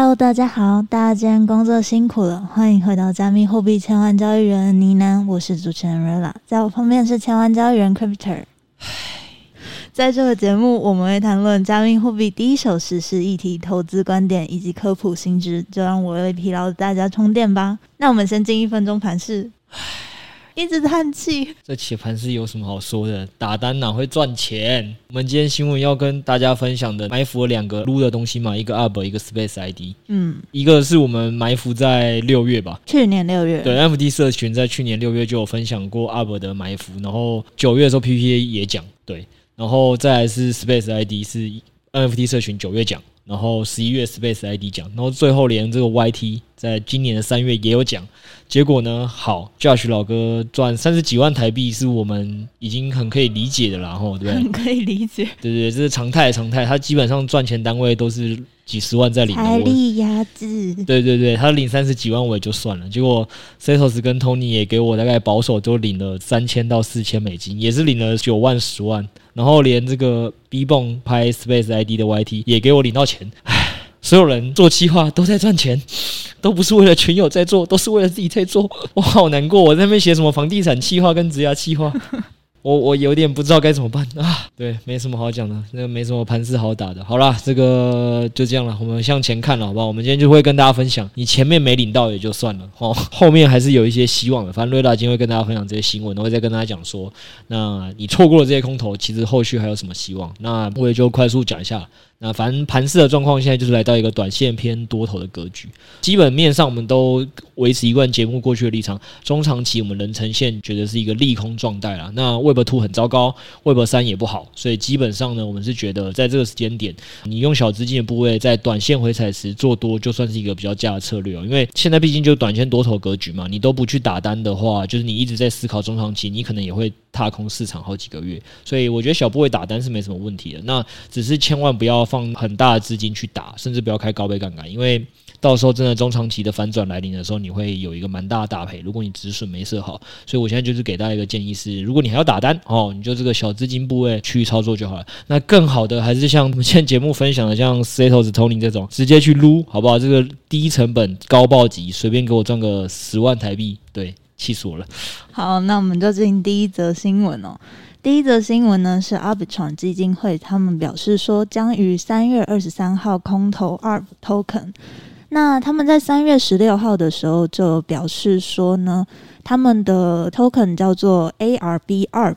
Hello，大家好，大家今天工作辛苦了，欢迎回到加密货币千万交易员呢喃，我是主持人 Rella，在我旁边是千万交易员 Cryptor。在这个节目，我们会谈论加密货币第一手实时议题、投资观点以及科普新知，就让我为疲劳的大家充电吧。那我们先进一分钟盘试。一直叹气，这棋盘是有什么好说的？打单哪会赚钱？我们今天新闻要跟大家分享的，埋伏了两个撸的东西嘛，一个 UP，一个 Space ID。嗯，一个是我们埋伏在六月吧，去年六月。对，NFT 社群在去年六月就有分享过 Arb 的埋伏，然后九月的时候 PPA 也讲，对，然后再来是 Space ID 是 NFT 社群九月讲。然后十一月 Space ID 讲，然后最后连这个 YT 在今年的三月也有讲，结果呢，好，Josh 老哥赚三十几万台币是我们已经很可以理解的了，吼，对不对？很可以理解，对对，这是常态常态，他基本上赚钱单位都是。几十万在领，财力压制。对对对，他领三十几万我也就算了，结果 Setos 跟 Tony 也给我大概保守都领了三千到四千美金，也是领了九万十万，然后连这个 B 泵拍 Space ID 的 YT 也给我领到钱。唉，所有人做企划都在赚钱，都不是为了群友在做，都是为了自己在做。我好难过，我在那边写什么房地产企划跟职涯企划。我我有点不知道该怎么办啊！对，没什么好讲的，那个没什么盘势好打的。好啦，这个就这样了，我们向前看了，好不好？我们今天就会跟大家分享，你前面没领到也就算了，哦，后面还是有一些希望的。反正瑞达今天会跟大家分享这些新闻，我会再跟大家讲说，那你错过了这些空头，其实后续还有什么希望？那我也就快速讲一下。那反正盘势的状况现在就是来到一个短线偏多头的格局，基本面上我们都维持一贯节目过去的立场，中长期我们仍呈现觉得是一个利空状态啦。那 Web Two 很糟糕，Web 三也不好，所以基本上呢，我们是觉得在这个时间点，你用小资金的部位在短线回踩时做多，就算是一个比较佳的策略哦。因为现在毕竟就短线多头格局嘛，你都不去打单的话，就是你一直在思考中长期，你可能也会踏空市场好几个月。所以我觉得小部位打单是没什么问题的，那只是千万不要。放很大的资金去打，甚至不要开高倍杠杆，因为到时候真的中长期的反转来临的时候，你会有一个蛮大的大赔。如果你止损没设好，所以我现在就是给大家一个建议是：如果你还要打单哦，你就这个小资金部位去操作就好了。那更好的还是像我们现在节目分享的，像 Setos、Tony 这种直接去撸，好不好？这个低成本高暴击，随便给我赚个十万台币，对，气死我了。好，那我们就进第一则新闻哦。第一则新闻呢是 Arbitron 基金会，他们表示说将于三月二十三号空投 Arb Token。那他们在三月十六号的时候就表示说呢，他们的 Token 叫做 ARB Arb。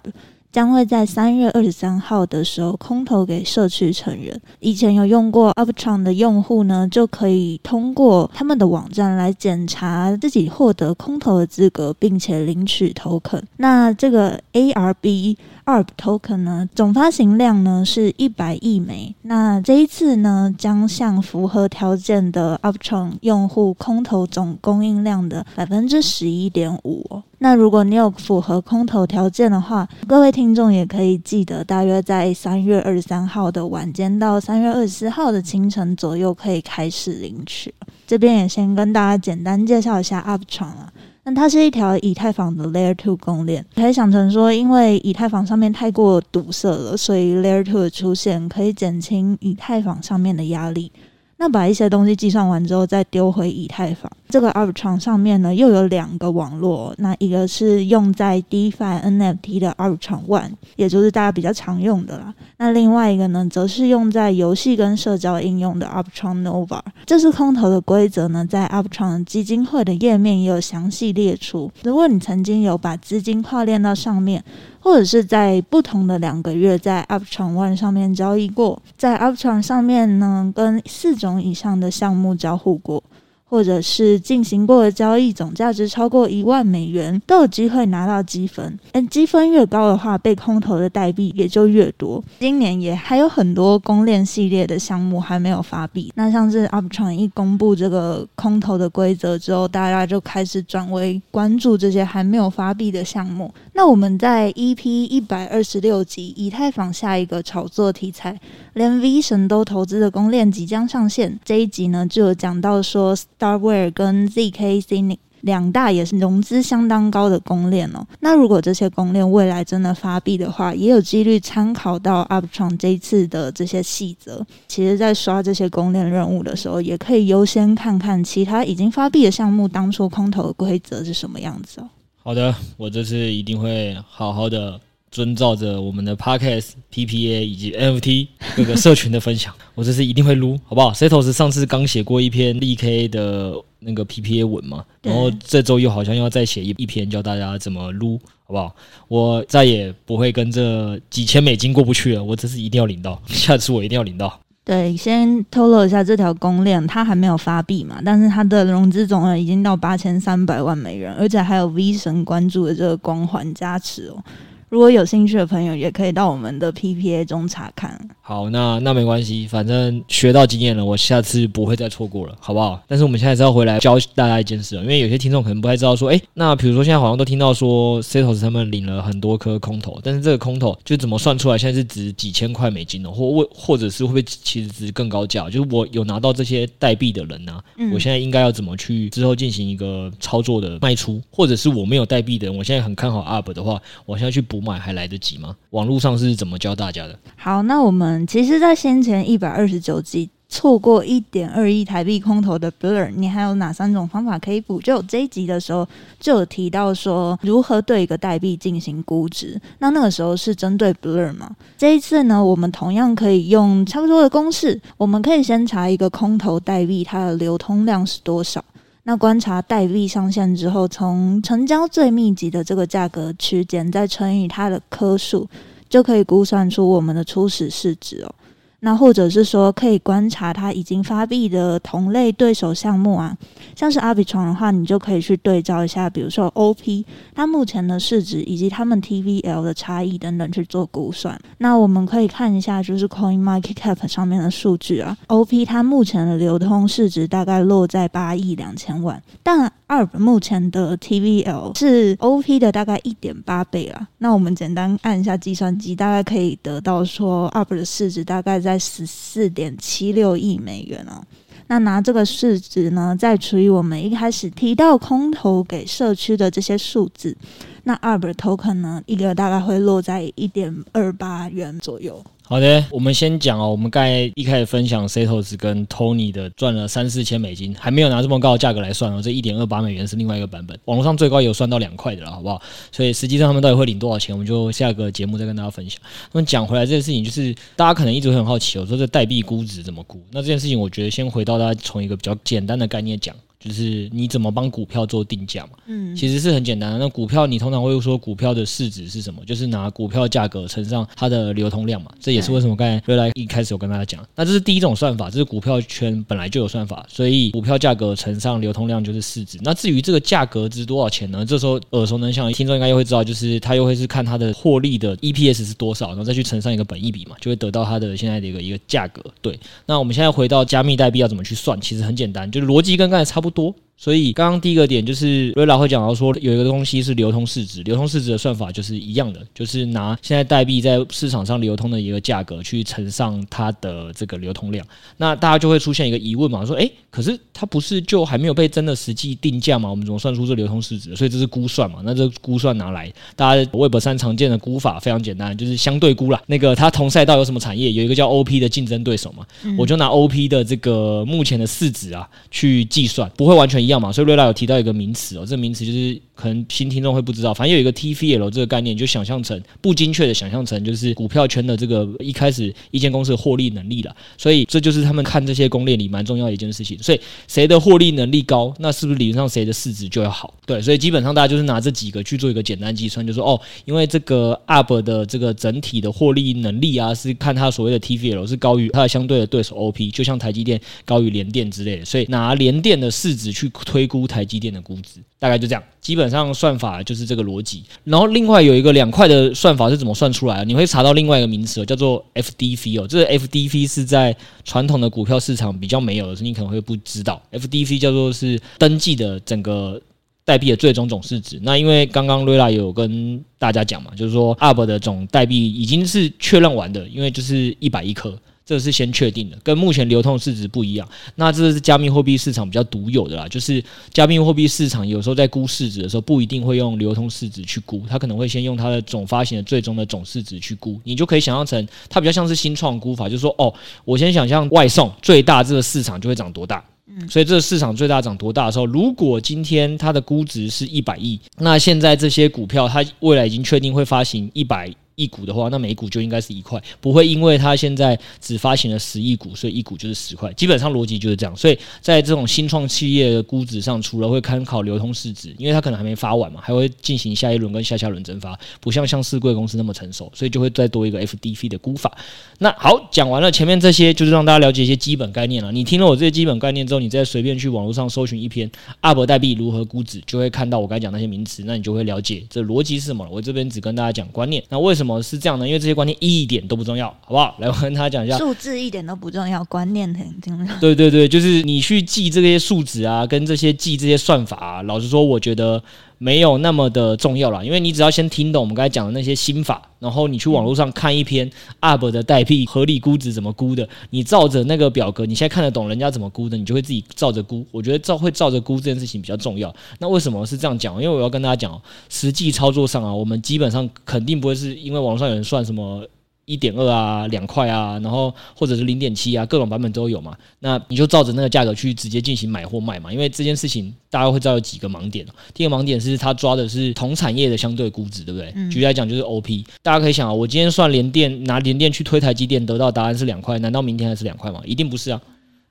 将会在三月二十三号的时候空投给社区成员。以前有用过 Arbitrum 的用户呢，就可以通过他们的网站来检查自己获得空投的资格，并且领取 Token。那这个 ARB Arb Token 呢，总发行量呢是一百亿枚。那这一次呢，将向符合条件的 Arbitrum 用户空投总供应量的百分之十一点五。那如果你有符合空投条件的话，各位听众也可以记得，大约在三月二十三号的晚间到三月二十四号的清晨左右可以开始领取。这边也先跟大家简单介绍一下 Arbitrum 啊，那它是一条以太坊的 Layer Two 公链，可以想成说，因为以太坊上面太过堵塞了，所以 Layer Two 的出现可以减轻以太坊上面的压力。那把一些东西计算完之后，再丢回以太坊。这个 Arbitrum 上面呢，又有两个网络。那一个是用在 DeFi NFT 的 Arbitrum One，也就是大家比较常用的啦。那另外一个呢，则是用在游戏跟社交应用的 Arbitrum Nova。这是空投的规则呢，在 Arbitrum 基金会的页面也有详细列出。如果你曾经有把资金跨链到上面，或者是在不同的两个月在 Uptrons 上面交易过，在 Uptrons 上面呢，跟四种以上的项目交互过。或者是进行过的交易总价值超过一万美元，都有机会拿到积分。但积分越高的话，被空投的代币也就越多。今年也还有很多公链系列的项目还没有发币。那像是 Arbitrum 一公布这个空投的规则之后，大家就开始转为关注这些还没有发币的项目。那我们在 EP 一百二十六集以太坊下一个炒作题材，连 V 神都投资的公链即将上线。这一集呢，就有讲到说。Starware 跟 ZK Scenic 两大也是融资相当高的公链哦。那如果这些公链未来真的发币的话，也有几率参考到 Arbitrum 这一次的这些细则。其实，在刷这些公链任务的时候，也可以优先看看其他已经发币的项目当初空投的规则是什么样子哦。好的，我这次一定会好好的。遵照着我们的 Podcast、PPA 以及 NFT 各个社群的分享，我这次一定会撸，好不好？Setos 上次刚写过一篇 DK 的那个 PPA 文嘛，然后这周又好像要再写一一篇教大家怎么撸，好不好？我再也不会跟这几千美金过不去了，我这次一定要领到，下次我一定要领到。对，先透露一下这条公链，它还没有发币嘛，但是它的融资总额已经到八千三百万美元，而且还有 V 神关注的这个光环加持哦。如果有兴趣的朋友，也可以到我们的 PPA 中查看。好，那那没关系，反正学到经验了，我下次不会再错过了，好不好？但是我们现在是要回来教大家一件事，因为有些听众可能不太知道，说，哎，那比如说现在好像都听到说 Setos 他们领了很多颗空投，但是这个空投就怎么算出来，现在是值几千块美金呢？或或或者是会不会其实值更高价？就是我有拿到这些代币的人呢、啊，嗯、我现在应该要怎么去之后进行一个操作的卖出？或者是我没有代币的人，我现在很看好 Arb 的话，我现在去补。买还来得及吗？网络上是怎么教大家的？好，那我们其实，在先前一百二十九集错过一点二亿台币空投的 Blur，你还有哪三种方法可以补？救这一集的时候就有提到说，如何对一个代币进行估值。那那个时候是针对 Blur 嘛？这一次呢，我们同样可以用差不多的公式，我们可以先查一个空投代币它的流通量是多少。那观察代币上线之后，从成交最密集的这个价格区间，再乘以它的颗数，就可以估算出我们的初始市值哦。那或者是说，可以观察它已经发币的同类对手项目啊，像是 Arbitrum 的话，你就可以去对照一下，比如说 OP 它目前的市值以及他们 TVL 的差异等等去做估算。那我们可以看一下，就是 CoinMarketCap 上面的数据啊，OP 它目前的流通市值大概落在八亿两千万，但二目前的 TVL 是 OP 的大概一点八倍啊。那我们简单按一下计算机，大概可以得到说二的市值大概。在十四点七六亿美元哦，那拿这个市值呢，再除以我们一开始提到空投给社区的这些数字，那 Arb Token 呢，一个大概会落在一点二八元左右。好的，我们先讲哦。我们刚才一开始分享 Setos 跟 Tony 的赚了三四千美金，还没有拿这么高的价格来算哦。这一点二八美元是另外一个版本，网络上最高有算到两块的了，好不好？所以实际上他们到底会领多少钱，我们就下个节目再跟大家分享。那么讲回来，这件事情就是大家可能一直会很好奇，我说这代币估值怎么估？那这件事情，我觉得先回到大家从一个比较简单的概念讲。就是你怎么帮股票做定价嘛？嗯，其实是很简单的。那股票你通常会说股票的市值是什么？就是拿股票价格乘上它的流通量嘛。这也是为什么刚才瑞来一开始有跟大家讲，那这是第一种算法，这是股票圈本来就有算法，所以股票价格乘上流通量就是市值。那至于这个价格值多少钱呢？这时候耳熟能详，听众应该又会知道，就是他又会是看它的获利的 EPS 是多少，然后再去乘上一个本益比嘛，就会得到它的现在的一个一个价格。对，那我们现在回到加密代币要怎么去算？其实很简单，就是逻辑跟刚才差不多。所以刚刚第一个点就是瑞拉会讲到说，有一个东西是流通市值，流通市值的算法就是一样的，就是拿现在代币在市场上流通的一个价格去乘上它的这个流通量。那大家就会出现一个疑问嘛，说，诶，可是它不是就还没有被真的实际定价嘛？我们怎么算出这流通市值？所以这是估算嘛？那这估算拿来，大家 Web 三常见的估法非常简单，就是相对估啦。那个它同赛道有什么产业？有一个叫 OP 的竞争对手嘛，我就拿 OP 的这个目前的市值啊去计算，不会完全一样。样嘛，所以瑞拉有提到一个名词哦，这个名词就是。可能新听众会不知道，反正有一个 TVL 这个概念，就想象成不精确的想象成就是股票圈的这个一开始一间公司的获利能力了。所以这就是他们看这些公链里蛮重要的一件事情。所以谁的获利能力高，那是不是理论上谁的市值就要好？对，所以基本上大家就是拿这几个去做一个简单计算，就说哦，因为这个 UP 的这个整体的获利能力啊，是看它所谓的 TVL 是高于它的相对的对手 OP，就像台积电高于联电之类的，所以拿联电的市值去推估台积电的估值，大概就这样，基本。上算法就是这个逻辑，然后另外有一个两块的算法是怎么算出来的？你会查到另外一个名词，叫做 FDV 哦。这个 FDV 是在传统的股票市场比较没有的，所以你可能会不知道。FDV 叫做是登记的整个代币的最终总市值。那因为刚刚瑞拉有跟大家讲嘛，就是说 UP 的总代币已经是确认完的，因为就是一百亿颗。这是先确定的，跟目前流通市值不一样。那这是加密货币市场比较独有的啦，就是加密货币市场有时候在估市值的时候，不一定会用流通市值去估，它可能会先用它的总发行的最终的总市值去估。你就可以想象成，它比较像是新创估法，就是说，哦，我先想象外送最大这个市场就会涨多大。所以这个市场最大涨多大的时候，如果今天它的估值是一百亿，那现在这些股票它未来已经确定会发行一百。一股的话，那每股就应该是一块，不会因为它现在只发行了十亿股，所以一股就是十块。基本上逻辑就是这样。所以在这种新创企业的估值上，除了会参考流通市值，因为它可能还没发完嘛，还会进行下一轮跟下下轮增发，不像像市贵公司那么成熟，所以就会再多一个 FDV 的估法。那好，讲完了前面这些，就是让大家了解一些基本概念了。你听了我这些基本概念之后，你再随便去网络上搜寻一篇 UP 代币如何估值，就会看到我刚讲那些名词，那你就会了解这逻辑是什么了。我这边只跟大家讲观念。那为什么是这样呢？因为这些观念一点都不重要，好不好？来，我跟他讲一下，数字一点都不重要，观念很重要。对对对，就是你去记这些数值啊，跟这些记这些算法啊，老实说，我觉得没有那么的重要啦。因为你只要先听懂我们刚才讲的那些心法，然后你去网络上看一篇 UP 的代币合理估值怎么估的，你照着那个表格，你现在看得懂人家怎么估的，你就会自己照着估。我觉得照会照着估这件事情比较重要。那为什么是这样讲？因为我要跟大家讲，实际操作上啊，我们基本上肯定不会是因为网上有人算什么。一点二啊，两块啊，然后或者是零点七啊，各种版本都有嘛。那你就照着那个价格去直接进行买或卖嘛。因为这件事情大家会知道有几个盲点。第一个盲点是它抓的是同产业的相对估值，对不对？举例来讲就是 OP。大家可以想啊，我今天算联电，拿联电去推台积电，得到答案是两块，难道明天还是两块吗？一定不是啊。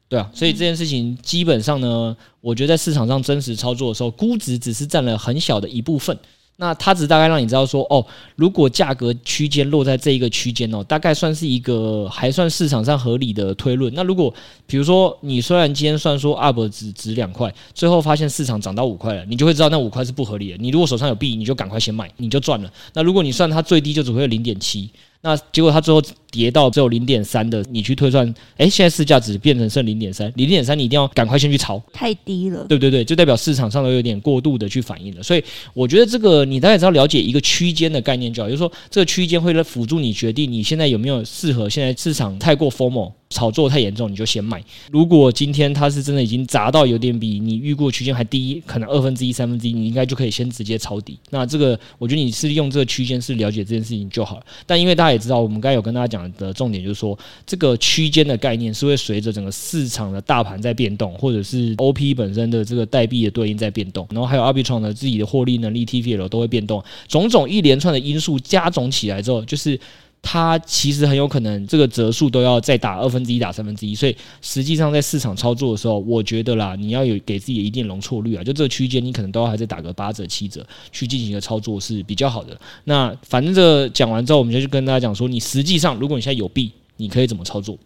对啊，所以这件事情基本上呢，我觉得在市场上真实操作的时候，估值只是占了很小的一部分。那它只大概让你知道说，哦，如果价格区间落在这一个区间哦，大概算是一个还算市场上合理的推论。那如果比如说你虽然今天算说 UP 只值两块，最后发现市场涨到五块了，你就会知道那五块是不合理的。你如果手上有币，你就赶快先买，你就赚了。那如果你算它最低就只会零点七。那结果它最后跌到只有零点三的，你去推算，哎，现在市价只变成剩零点三，零点三你一定要赶快先去抄，太低了，对对对，就代表市场上都有点过度的去反应了。所以我觉得这个你大概只要了解一个区间的概念就好，就是说这个区间会来辅助你决定你现在有没有适合现在市场太过 FOMO。炒作太严重，你就先卖。如果今天它是真的已经砸到有点比你预估区间还低，可能二分之一、三分之一，你应该就可以先直接抄底。那这个，我觉得你是用这个区间是了解这件事情就好了。但因为大家也知道，我们刚才有跟大家讲的重点就是说，这个区间的概念是会随着整个市场的大盘在变动，或者是 OP 本身的这个代币的对应在变动，然后还有 Arbitrum 的自己的获利能力 TVL 都会变动，种种一连串的因素加总起来之后，就是。它其实很有可能这个折数都要再打二分之一打三分之一，所以实际上在市场操作的时候，我觉得啦，你要有给自己一定容错率啊，就这个区间你可能都要还在打个八折七折去进行一个操作是比较好的。那反正这讲完之后，我们就去跟大家讲说，你实际上如果你现在有币，你可以怎么操作？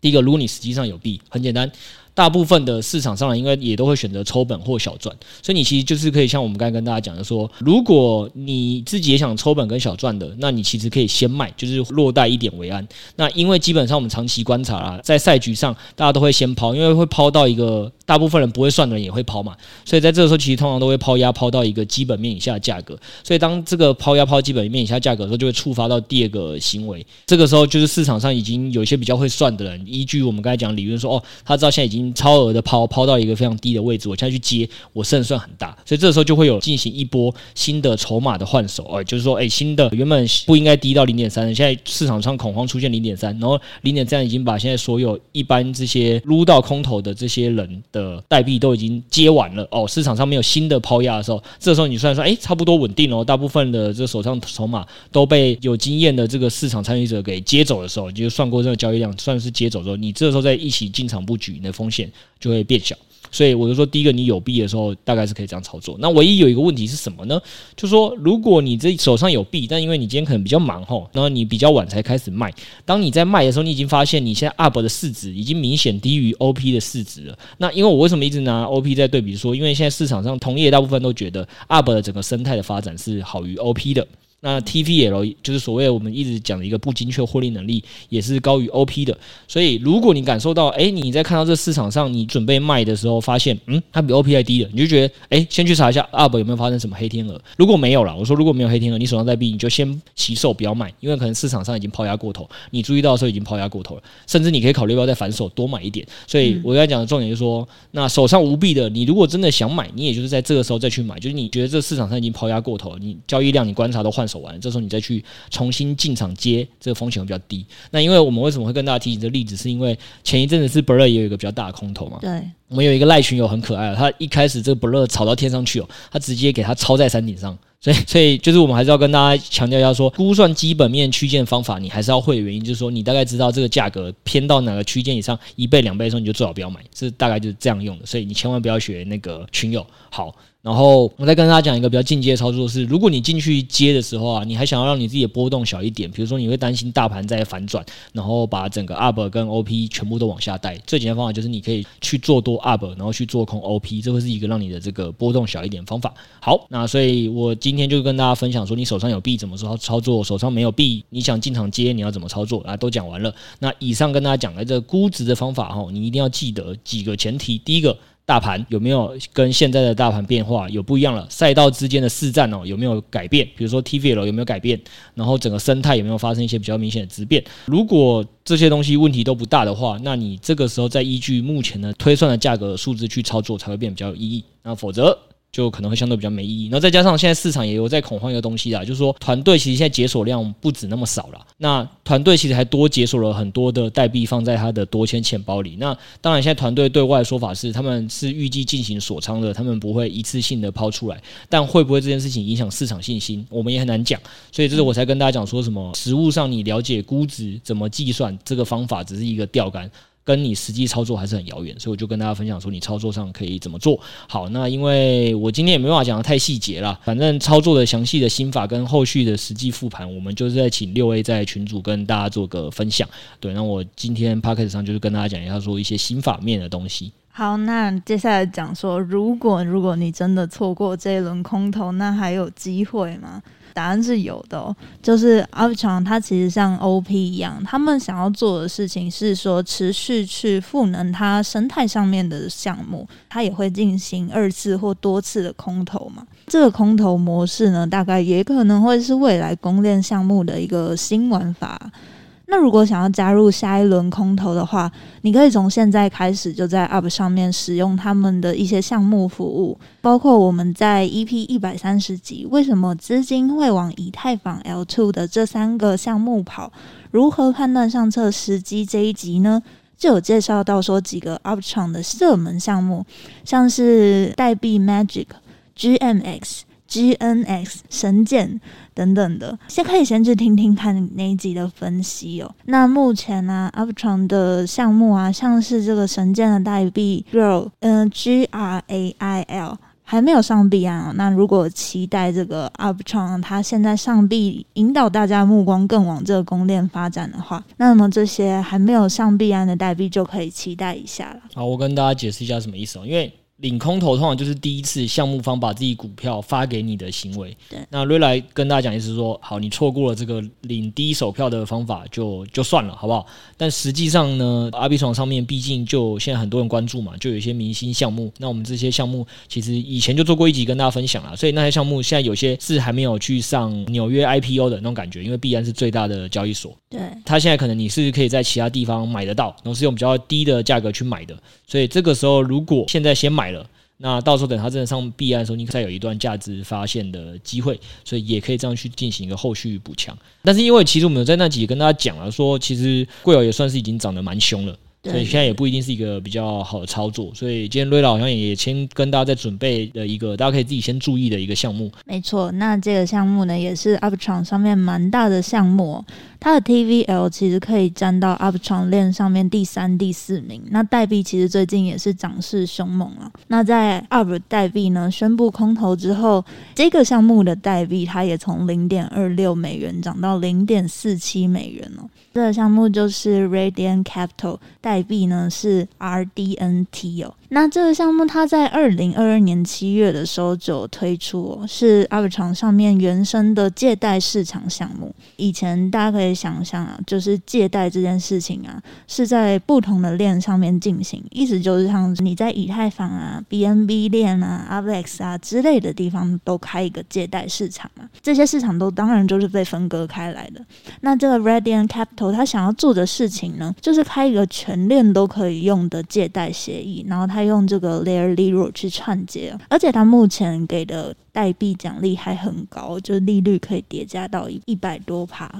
第一个，如果你实际上有币，很简单。大部分的市场上，应该也都会选择抽本或小赚，所以你其实就是可以像我们刚才跟大家讲的说，如果你自己也想抽本跟小赚的，那你其实可以先卖，就是落袋一点为安。那因为基本上我们长期观察啦，在赛局上大家都会先抛，因为会抛到一个大部分人不会算的人也会抛嘛，所以在这个时候其实通常都会抛压抛到一个基本面以下的价格。所以当这个抛压抛基本面以下价格的时候，就会触发到第二个行为。这个时候就是市场上已经有一些比较会算的人，依据我们刚才讲理论说，哦，他知道现在已经。超额的抛抛到一个非常低的位置，我现在去接，我胜算很大，所以这时候就会有进行一波新的筹码的换手，哎，就是说，哎，新的原本不应该低到零点三，现在市场上恐慌出现零点三，然后零点三已经把现在所有一般这些撸到空头的这些人的代币都已经接完了，哦，市场上没有新的抛压的时候，这时候你算算，哎，差不多稳定了，大部分的这手上筹码都被有经验的这个市场参与者给接走的时候，你就算过这个交易量，算是接走之后，你这时候再一起进场布局，你的风险就会变小，所以我就说，第一个你有币的时候，大概是可以这样操作。那唯一有一个问题是什么呢？就是说，如果你这手上有币，但因为你今天可能比较忙吼，然后你比较晚才开始卖，当你在卖的时候，你已经发现你现在 UP 的市值已经明显低于 OP 的市值了。那因为我为什么一直拿 OP 在对比说？因为现在市场上同业大部分都觉得 UP 的整个生态的发展是好于 OP 的。那 TVL 就是所谓我们一直讲的一个不精确获利能力，也是高于 OP 的。所以如果你感受到，哎，你在看到这市场上你准备卖的时候，发现，嗯，它比 OP 还低了，你就觉得，哎，先去查一下 UP 有没有发生什么黑天鹅。如果没有了，我说如果没有黑天鹅，你手上在币，你就先起手不要卖，因为可能市场上已经抛压过头，你注意到的时候已经抛压过头了，甚至你可以考虑要不要再反手多买一点。所以我要讲的重点就是说，那手上无币的，你如果真的想买，你也就是在这个时候再去买，就是你觉得这市场上已经抛压过头了，你交易量你观察都换手完了，这时候你再去重新进场接，这个风险会比较低。那因为我们为什么会跟大家提醒这个例子，是因为前一阵子是 Blur 也有一个比较大的空头嘛？对，我们有一个赖群友很可爱，他一开始这个 Blur 炒到天上去哦，他直接给他抄在山顶上。所以，所以就是我们还是要跟大家强调一下，说估算基本面区间方法，你还是要会的原因，就是说你大概知道这个价格偏到哪个区间以上一倍两倍的时候，你就最好不要买，这大概就是这样用的。所以你千万不要学那个群友好。然后我再跟大家讲一个比较进阶的操作是，如果你进去接的时候啊，你还想要让你自己的波动小一点，比如说你会担心大盘在反转，然后把整个 UP 跟 OP 全部都往下带，最简单方法就是你可以去做多 UP，然后去做空 OP，这会是一个让你的这个波动小一点方法。好，那所以我今天就跟大家分享说，你手上有币怎么说操作，手上没有币你想进场接你要怎么操作啊，都讲完了。那以上跟大家讲的这个估值的方法哈，你一定要记得几个前提，第一个。大盘有没有跟现在的大盘变化有不一样了？赛道之间的市占哦有没有改变？比如说 TVL 有没有改变？然后整个生态有没有发生一些比较明显的质变？如果这些东西问题都不大的话，那你这个时候再依据目前的推算的价格数字去操作才会变比较有意义。那否则。就可能会相对比较没意义，然后再加上现在市场也有在恐慌一个东西啦，就是说团队其实现在解锁量不止那么少了，那团队其实还多解锁了很多的代币放在他的多签钱包里。那当然现在团队对外的说法是他们是预计进行锁仓的，他们不会一次性的抛出来，但会不会这件事情影响市场信心，我们也很难讲。所以这是我才跟大家讲说什么实物上你了解估值怎么计算这个方法只是一个钓竿。跟你实际操作还是很遥远，所以我就跟大家分享说，你操作上可以怎么做好。那因为我今天也没办法讲得太细节了，反正操作的详细的心法跟后续的实际复盘，我们就是在请六 A 在群组跟大家做个分享。对，那我今天 Podcast 上就是跟大家讲一下说一些心法面的东西。好，那接下来讲说，如果如果你真的错过这一轮空头，那还有机会吗？答案是有的，就是 Abitron 它其实像 OP 一样，他们想要做的事情是说持续去赋能它生态上面的项目，它也会进行二次或多次的空投嘛。这个空投模式呢，大概也可能会是未来公链项目的一个新玩法。那如果想要加入下一轮空投的话，你可以从现在开始就在 UP 上面使用他们的一些项目服务，包括我们在 EP 一百三十集为什么资金会往以太坊 L2 的这三个项目跑，如何判断上车时机这一集呢，就有介绍到说几个 UP 场的热门项目，像是代币 Magic、GMX、GNX、神剑。等等的，先可以先去听听看那一集的分析哦。那目前呢、啊，Arbitrum 的项目啊，像是这个神剑的代币 Girl，嗯，G R A I L 还没有上币啊。那如果期待这个 Uptron 它现在上币，引导大家目光更往这个公链发展的话，那么这些还没有上币安的代币就可以期待一下了。好，我跟大家解释一下什么意思哦，因为。领空投通常就是第一次项目方把自己股票发给你的行为。对，那瑞来跟大家讲，意思是说，好，你错过了这个领第一手票的方法就，就就算了，好不好？但实际上呢，Arbitrum 上面毕竟就现在很多人关注嘛，就有一些明星项目。那我们这些项目其实以前就做过一集跟大家分享了，所以那些项目现在有些是还没有去上纽约 IPO 的那种感觉，因为必然是最大的交易所。对，它现在可能你是可以在其他地方买得到，然后是用比较低的价格去买的。所以这个时候如果现在先买了。那到时候等它真的上币安的时候，你再有一段价值发现的机会，所以也可以这样去进行一个后续补强。但是因为其实我们有在那集跟大家讲了，说其实贵友也算是已经涨得蛮凶了。所以现在也不一定是一个比较好的操作，所以今天瑞老好像也先跟大家在准备的一个，大家可以自己先注意的一个项目。没错，那这个项目呢，也是 Arbitrum 上面蛮大的项目，它的 TVL 其实可以占到 Arbitrum 链上面第三、第四名。那代币其实最近也是涨势凶猛了。那在 Arb 代币呢宣布空投之后，这个项目的代币它也从零点二六美元涨到零点四七美元了。这个项目就是 Radiant Capital 代代币呢是 RDNT 哦。那这个项目它在二零二二年七月的时候就推出哦，是 Arbitrum 上面原生的借贷市场项目。以前大家可以想象啊，就是借贷这件事情啊，是在不同的链上面进行，意思就是像你在以太坊啊、BNB 链啊、a v e x 啊之类的地方都开一个借贷市场嘛，这些市场都当然就是被分割开来的。那这个 Radian Capital 它想要做的事情呢，就是开一个全链都可以用的借贷协议，然后他用这个 Layer Zero 去串接，而且他目前给的代币奖励还很高，就利率可以叠加到一一百多趴。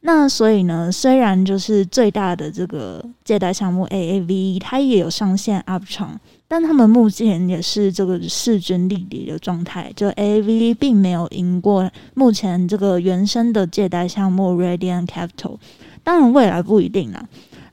那所以呢，虽然就是最大的这个借贷项目 A A V，它也有上线 Arbitrum，但他们目前也是这个势均力敌的状态，就 A A V 并没有赢过目前这个原生的借贷项目 Radiant Capital，当然未来不一定啦。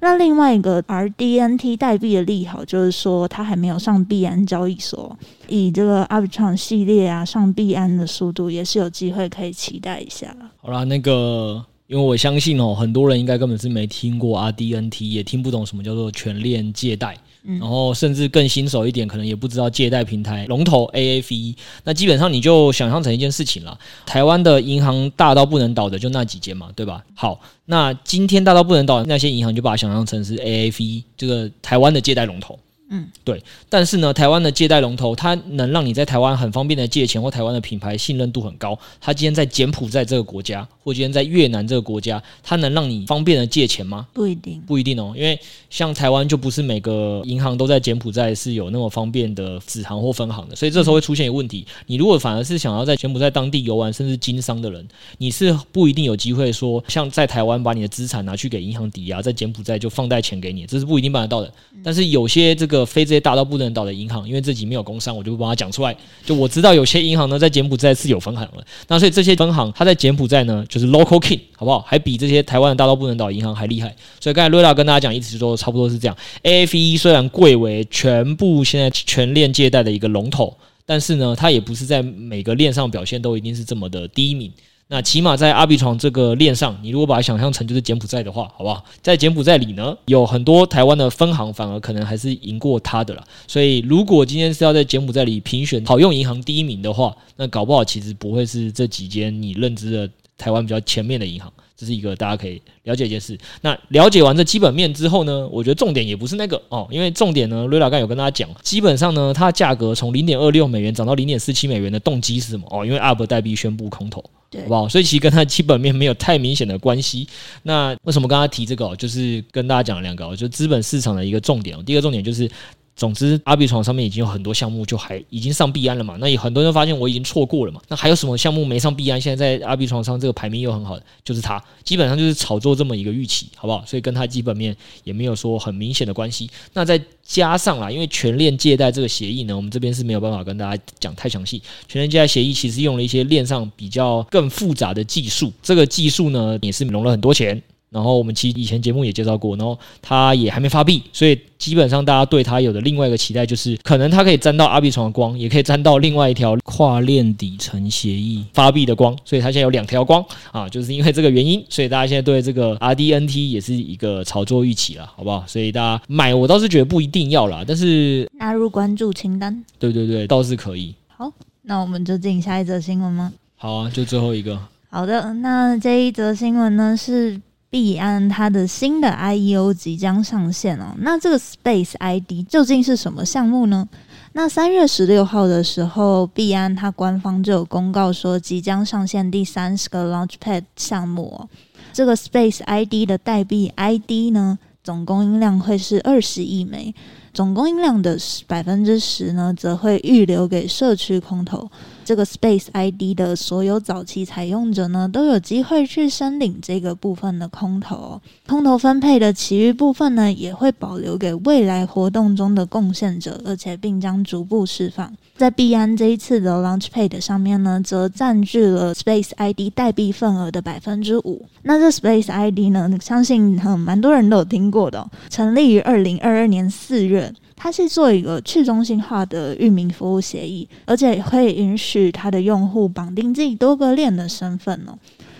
那另外一个 RDNT 代币的利好就是说，它还没有上币安交易所，以这个 Arbitrum 系列啊上币安的速度也是有机会可以期待一下。好啦，那个因为我相信哦，很多人应该根本是没听过 RDNT，也听不懂什么叫做全链借贷。然后甚至更新手一点，可能也不知道借贷平台龙头 AAVE。那基本上你就想象成一件事情了：台湾的银行大到不能倒的就那几间嘛，对吧？好，那今天大到不能倒的那些银行，就把它想象成是 AAVE 这个台湾的借贷龙头。嗯，对。但是呢，台湾的借贷龙头，它能让你在台湾很方便的借钱，或台湾的品牌信任度很高。它今天在柬埔寨这个国家，或今天在越南这个国家，它能让你方便的借钱吗？不一定，不一定哦。因为像台湾就不是每个银行都在柬埔寨是有那么方便的子行或分行的，所以这时候会出现一个问题：你如果反而是想要在柬埔寨当地游玩，甚至经商的人，你是不一定有机会说，像在台湾把你的资产拿去给银行抵押，在柬埔寨就放贷钱给你，这是不一定办得到的。但是有些这个非这些大到不能倒的银行，因为自己没有工商，我就不帮他讲出来。就我知道有些银行呢，在柬埔寨是有分行的，那所以这些分行，它在柬埔寨呢，就是 local king，好不好？还比这些台湾的大到不能倒银行还厉害。所以刚才瑞拉跟大家讲，意思就说差不多是这样。A F E 虽然贵为全部现在全链借贷的一个龙头，但是呢，它也不是在每个链上表现都一定是这么的第一名。那起码在阿比床这个链上，你如果把它想象成就是柬埔寨的话，好不好？在柬埔寨里呢，有很多台湾的分行，反而可能还是赢过它的啦。所以，如果今天是要在柬埔寨里评选好用银行第一名的话，那搞不好其实不会是这几间你认知的台湾比较前面的银行。这是一个大家可以了解一件事。那了解完这基本面之后呢，我觉得重点也不是那个哦，因为重点呢，瑞拉刚有跟大家讲，基本上呢，它价格从零点二六美元涨到零点四七美元的动机是什么？哦，因为 ARB 代币宣布空投，对，好不好？所以其实跟它基本面没有太明显的关系。那为什么刚刚提这个哦？就是跟大家讲两个哦，就资本市场的一个重点哦。第一个重点就是。总之，阿比床上面已经有很多项目，就还已经上币安了嘛。那有很多人发现我已经错过了嘛。那还有什么项目没上币安？现在在阿比床上这个排名又很好的，就是它，基本上就是炒作这么一个预期，好不好？所以跟它基本面也没有说很明显的关系。那再加上啦，因为全链借贷这个协议呢，我们这边是没有办法跟大家讲太详细。全链借贷协议其实用了一些链上比较更复杂的技术，这个技术呢也是融了很多钱。然后我们其实以前节目也介绍过，然后它也还没发币，所以基本上大家对它有的另外一个期待就是，可能它可以沾到阿比床的光，也可以沾到另外一条跨链底层协议发币的光，所以它现在有两条光啊，就是因为这个原因，所以大家现在对这个 RDNT 也是一个炒作预期了，好不好？所以大家买我倒是觉得不一定要啦，但是纳入关注清单，对对对，倒是可以。好，那我们就进下一则新闻吗？好啊，就最后一个。好的，那这一则新闻呢是。币安它的新的 IEO 即将上线哦，那这个 Space ID 究竟是什么项目呢？那三月十六号的时候，币安它官方就有公告说，即将上线第三十个 Launchpad 项目哦。这个 Space ID 的代币 ID 呢，总供应量会是二十亿枚，总供应量的百分之十呢，则会预留给社区空投。这个 Space ID 的所有早期采用者呢，都有机会去申领这个部分的空投哦。空投分配的其余部分呢，也会保留给未来活动中的贡献者，而且并将逐步释放。在币安这一次的 Launchpad 上面呢，则占据了 Space ID 代币份额的百分之五。那这 Space ID 呢，相信很蛮多人都有听过的，成立于二零二二年四月。它是做一个去中心化的域名服务协议，而且会允许它的用户绑定自己多个链的身份哦。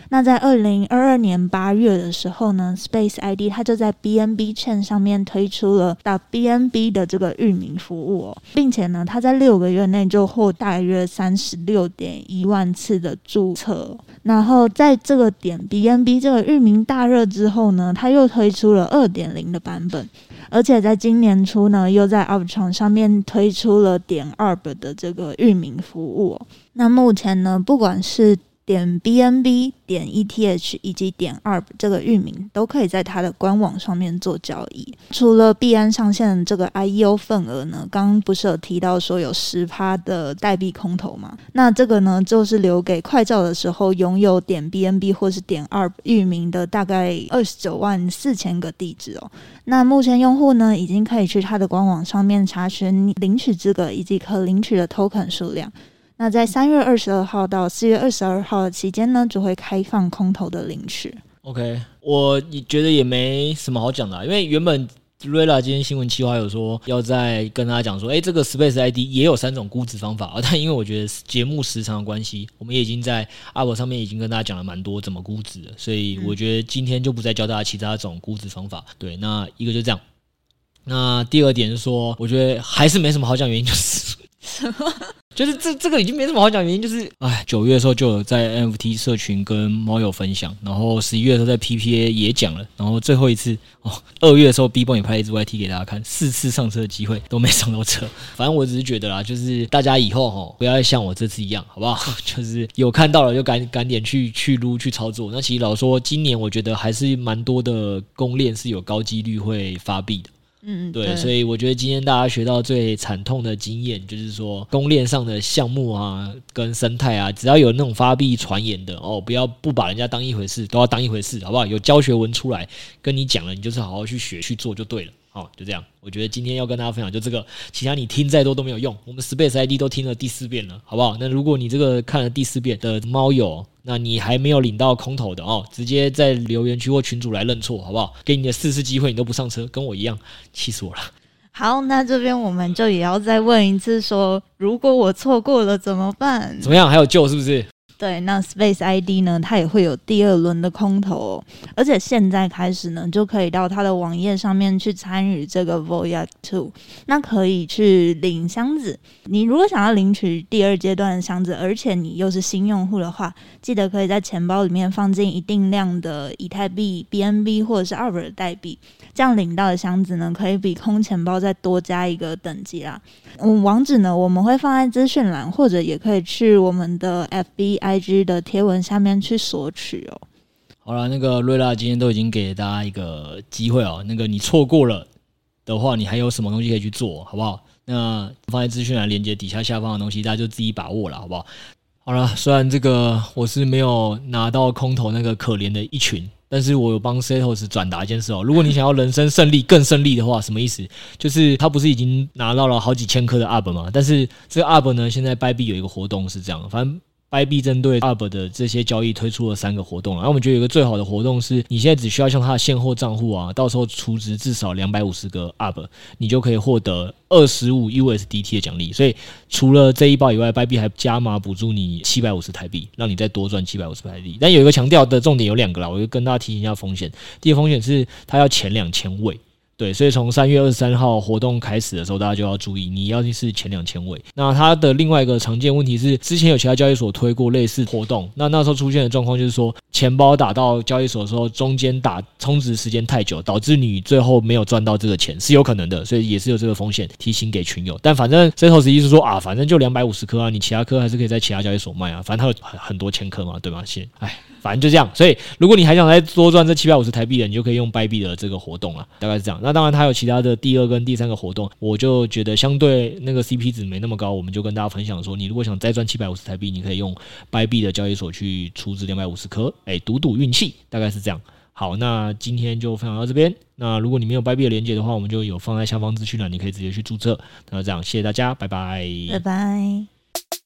那在二零二二年八月的时候呢，Space ID 它就在 BNB Chain 上面推出了到 BNB 的这个域名服务哦，并且呢，它在六个月内就获大约三十六点一万次的注册。然后在这个点 BNB 这个域名大热之后呢，它又推出了二点零的版本，而且在今年初呢，又在 Upch 上面推出了点二本的这个域名服务。那目前呢，不管是点 BNB 点 ETH 以及点二这个域名都可以在它的官网上面做交易。除了币安上线的这个 IEO 份额呢，刚刚不是有提到说有十趴的代币空投吗？那这个呢，就是留给快照的时候拥有点 BNB 或是点二域名的大概二十九万四千个地址哦。那目前用户呢，已经可以去它的官网上面查询领取资格以及可领取的 token 数量。那在三月二十二号到四月二十二号的期间呢，就会开放空投的领取。OK，我觉得也没什么好讲的，因为原本瑞拉今天新闻企划有说要再跟大家讲说，哎，这个 Space ID 也有三种估值方法啊，但因为我觉得节目时长的关系，我们也已经在 App 上面已经跟大家讲了蛮多怎么估值了，所以我觉得今天就不再教大家其他种估值方法。对，那一个就这样。那第二点是说，我觉得还是没什么好讲，原因就是什么？就是这这个已经没什么好讲，原因就是，哎，九月的时候就有在 NFT 社群跟猫友分享，然后十一月的时候在 PPA 也讲了，然后最后一次哦，二月的时候 BBO 也拍了一支 YT 给大家看，四次上车的机会都没上到车。反正我只是觉得啦，就是大家以后哈不要像我这次一样，好不好？就是有看到了就赶赶点去去撸去操作。那其实老实说，今年我觉得还是蛮多的公链是有高几率会发币的。嗯，对，对，所以我觉得今天大家学到最惨痛的经验，就是说公链上的项目啊，跟生态啊，只要有那种发币传言的哦，不要不把人家当一回事，都要当一回事，好不好？有教学文出来跟你讲了，你就是好好去学去做就对了。好，就这样。我觉得今天要跟大家分享就这个，其他你听再多都没有用。我们 Space ID 都听了第四遍了，好不好？那如果你这个看了第四遍的猫友，那你还没有领到空投的哦，直接在留言区或群主来认错，好不好？给你的四次机会，你都不上车，跟我一样，气死我了。好，那这边我们就也要再问一次说，说如果我错过了怎么办？怎么样？还有救是不是？对，那 Space ID 呢，它也会有第二轮的空投哦，而且现在开始呢，就可以到它的网页上面去参与这个 Voyage Two，那可以去领箱子。你如果想要领取第二阶段的箱子，而且你又是新用户的话，记得可以在钱包里面放进一定量的以太币、BNB 或者是 Arbor 的代币，这样领到的箱子呢，可以比空钱包再多加一个等级啦。嗯，网址呢，我们会放在资讯栏，或者也可以去我们的 FB。IG 的贴文下面去索取哦。好了，那个瑞拉今天都已经给大家一个机会哦。那个你错过了的话，你还有什么东西可以去做，好不好？那放在资讯栏连接底下下方的东西，大家就自己把握了，好不好？好了，虽然这个我是没有拿到空投那个可怜的一群，但是我有帮 Setos 转达一件事哦。如果你想要人生胜利更胜利的话，什么意思？就是他不是已经拿到了好几千颗的 UP 吗？但是这个 UP 呢，现在 b y b 有一个活动是这样，反正。Bybit 针对 UP 的这些交易推出了三个活动，然后我们觉得有一个最好的活动是，你现在只需要向他的现货账户啊，到时候储值至少两百五十个 UP，你就可以获得二十五 USDT 的奖励。所以除了这一包以外，Bybit 还加码补助你七百五十台币，让你再多赚七百五十台币。但有一个强调的重点有两个啦，我就跟大家提醒一下风险。第一个风险是它要前两千位。对，所以从三月二十三号活动开始的时候，大家就要注意，你要是前两千位。那它的另外一个常见问题是，之前有其他交易所推过类似活动，那那时候出现的状况就是说，钱包打到交易所的时候，中间打充值时间太久，导致你最后没有赚到这个钱，是有可能的，所以也是有这个风险，提醒给群友。但反正 Setos 意思是说啊，反正就两百五十颗啊，你其他颗还是可以在其他交易所卖啊，反正它有很很多千颗嘛，对吧？先，哎。反正就这样，所以如果你还想再多赚这七百五十台币的，你就可以用白币的这个活动了，大概是这样。那当然，它有其他的第二跟第三个活动，我就觉得相对那个 CP 值没那么高，我们就跟大家分享说，你如果想再赚七百五十台币，你可以用白币的交易所去出资两百五十颗，哎，赌赌运气，大概是这样。好，那今天就分享到这边。那如果你没有白币的连接的话，我们就有放在下方资讯栏，你可以直接去注册。那这样，谢谢大家，拜拜，拜拜。